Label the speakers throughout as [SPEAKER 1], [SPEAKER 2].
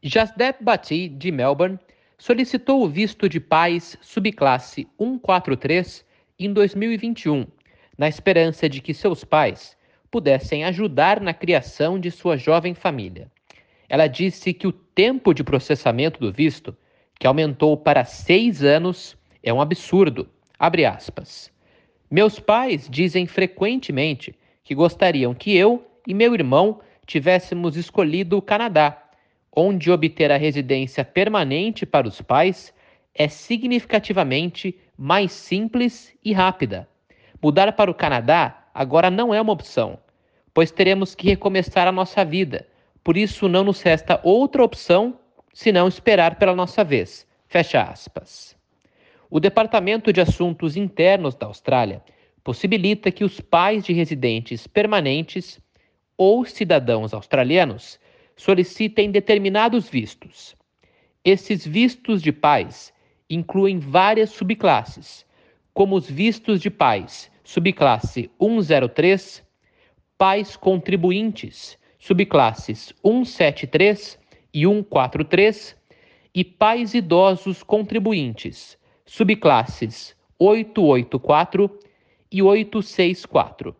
[SPEAKER 1] Jasdep Bati, de Melbourne, solicitou o visto de pais subclasse 143 em 2021, na esperança de que seus pais pudessem ajudar na criação de sua jovem família. Ela disse que o tempo de processamento do visto, que aumentou para seis anos, é um absurdo. Meus pais dizem frequentemente que gostariam que eu e meu irmão tivéssemos escolhido o Canadá, onde obter a residência permanente para os pais é significativamente mais simples e rápida. Mudar para o Canadá agora não é uma opção, pois teremos que recomeçar a nossa vida. Por isso não nos resta outra opção senão esperar pela nossa vez. Fecha aspas. O Departamento de Assuntos Internos da Austrália possibilita que os pais de residentes permanentes ou cidadãos australianos solicitem determinados vistos. Esses vistos de pais incluem várias subclasses, como os vistos de pais subclasse 103, pais contribuintes, subclasses 173 e 143, e pais idosos contribuintes, subclasses 884 e 864.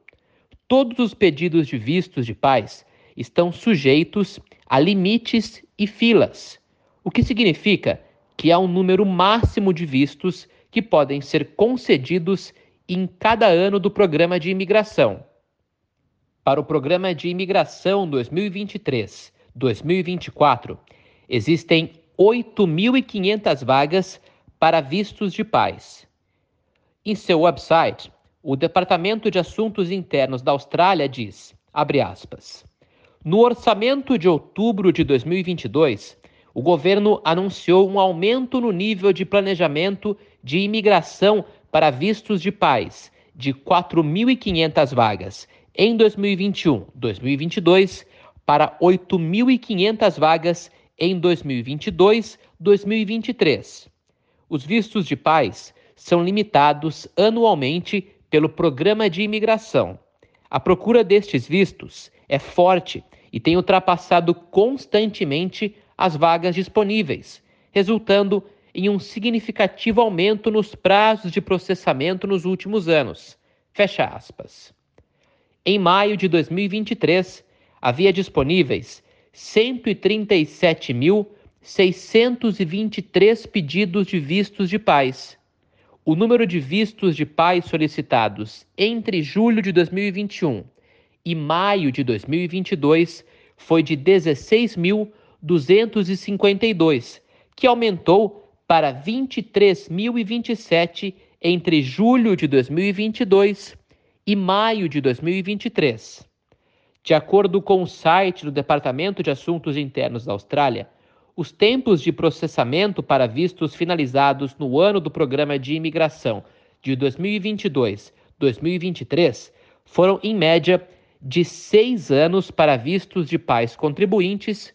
[SPEAKER 1] Todos os pedidos de vistos de pais estão sujeitos a limites e filas, o que significa que há um número máximo de vistos que podem ser concedidos em cada ano do programa de imigração. Para o programa de imigração 2023-2024, existem 8.500 vagas para vistos de pais. Em seu website, o Departamento de Assuntos Internos da Austrália diz, abre aspas, no orçamento de outubro de 2022, o governo anunciou um aumento no nível de planejamento de imigração para vistos de pais de 4.500 vagas em 2021-2022 para 8.500 vagas em 2022-2023. Os vistos de pais são limitados anualmente pelo Programa de Imigração. A procura destes vistos é forte e tem ultrapassado constantemente as vagas disponíveis, resultando em um significativo aumento nos prazos de processamento nos últimos anos. Fecha aspas. Em maio de 2023, havia disponíveis 137.623 pedidos de vistos de pais. O número de vistos de pais solicitados entre julho de 2021 e maio de 2022 foi de 16.252, que aumentou para 23.027 entre julho de 2022 e maio de 2023. De acordo com o site do Departamento de Assuntos Internos da Austrália, os tempos de processamento para vistos finalizados no ano do programa de imigração de 2022-2023 foram, em média, de seis anos para vistos de pais contribuintes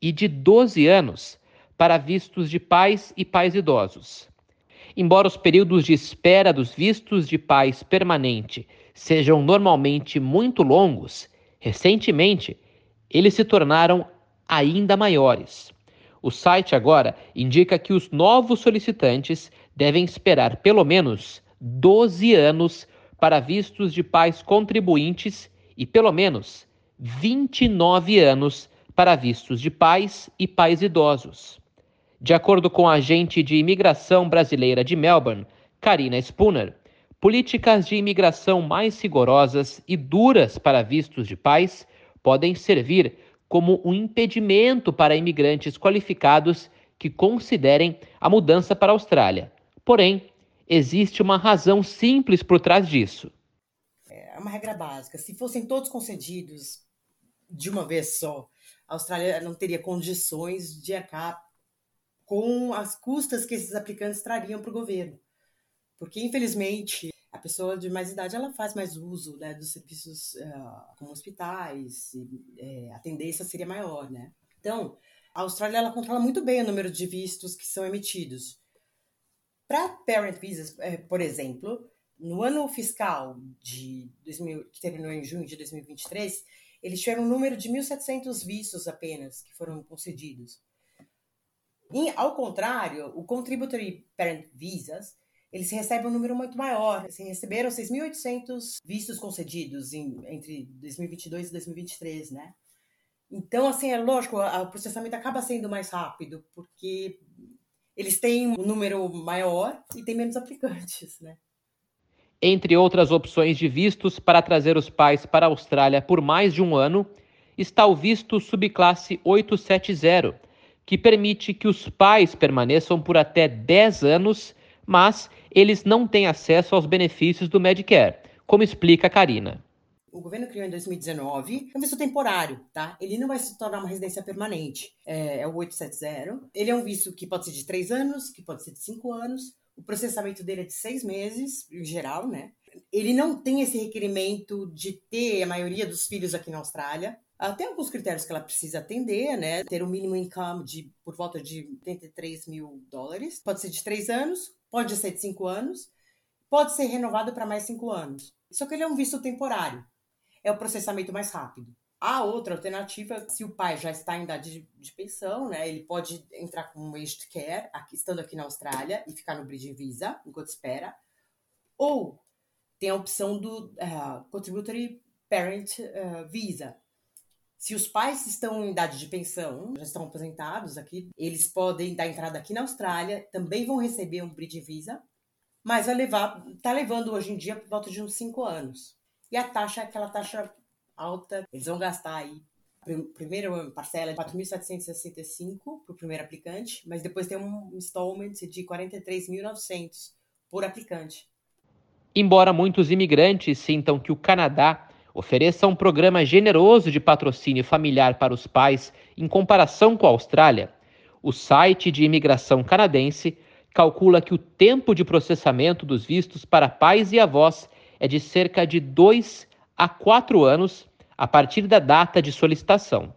[SPEAKER 1] e de 12 anos para vistos de pais e pais idosos. Embora os períodos de espera dos vistos de pais permanente sejam normalmente muito longos, recentemente eles se tornaram ainda maiores. O site agora indica que os novos solicitantes devem esperar pelo menos 12 anos para vistos de pais contribuintes e pelo menos 29 anos para vistos de pais e pais idosos. De acordo com a agente de imigração brasileira de Melbourne, Karina Spooner, políticas de imigração mais rigorosas e duras para vistos de pais podem servir como um impedimento para imigrantes qualificados que considerem a mudança para a Austrália. Porém, existe uma razão simples por trás disso
[SPEAKER 2] é uma regra básica. Se fossem todos concedidos de uma vez só, a Austrália não teria condições de arcar com as custas que esses aplicantes trariam para o governo. Porque, infelizmente, a pessoa de mais idade ela faz mais uso né, dos serviços uh, como hospitais, e, é, a tendência seria maior. Né? Então, a Austrália ela controla muito bem o número de vistos que são emitidos. Para parent visas, é, por exemplo, no ano fiscal de 2000, que terminou em junho de 2023, eles tiveram um número de 1.700 vistos apenas que foram concedidos. Em, ao contrário, o Contributory Parent Visas, eles recebem um número muito maior. Eles receberam 6.800 vistos concedidos em, entre 2022 e 2023, né? Então, assim, é lógico, o processamento acaba sendo mais rápido, porque eles têm um número maior e tem menos aplicantes, né?
[SPEAKER 1] Entre outras opções de vistos para trazer os pais para a Austrália por mais de um ano, está o visto subclasse 870, que permite que os pais permaneçam por até 10 anos, mas eles não têm acesso aos benefícios do Medicare, como explica a Karina
[SPEAKER 2] o governo criou em 2019, é um visto temporário, tá? Ele não vai se tornar uma residência permanente. É, é o 870. Ele é um visto que pode ser de três anos, que pode ser de cinco anos. O processamento dele é de seis meses, em geral, né? Ele não tem esse requerimento de ter a maioria dos filhos aqui na Austrália. Ela tem alguns critérios que ela precisa atender, né? Ter um mínimo income de por volta de 83 mil dólares. Pode ser de três anos, pode ser de cinco anos, pode ser renovado para mais cinco anos. Só que ele é um visto temporário é o processamento mais rápido. A outra alternativa, se o pai já está em idade de, de pensão, né, ele pode entrar com um aged care, aqui, estando aqui na Austrália, e ficar no bridge visa, enquanto espera. Ou tem a opção do uh, contributory parent uh, visa. Se os pais estão em idade de pensão, já estão aposentados aqui, eles podem dar entrada aqui na Austrália, também vão receber um bridge visa, mas vai levar, tá levando hoje em dia por volta de uns 5 anos. E a taxa é aquela taxa alta. Eles vão gastar aí primeira parcela de 4.765 para o primeiro aplicante, mas depois tem um installment de 43.900 por aplicante.
[SPEAKER 1] Embora muitos imigrantes sintam que o Canadá ofereça um programa generoso de patrocínio familiar para os pais em comparação com a Austrália, o site de imigração canadense calcula que o tempo de processamento dos vistos para pais e avós é de cerca de 2 a 4 anos a partir da data de solicitação.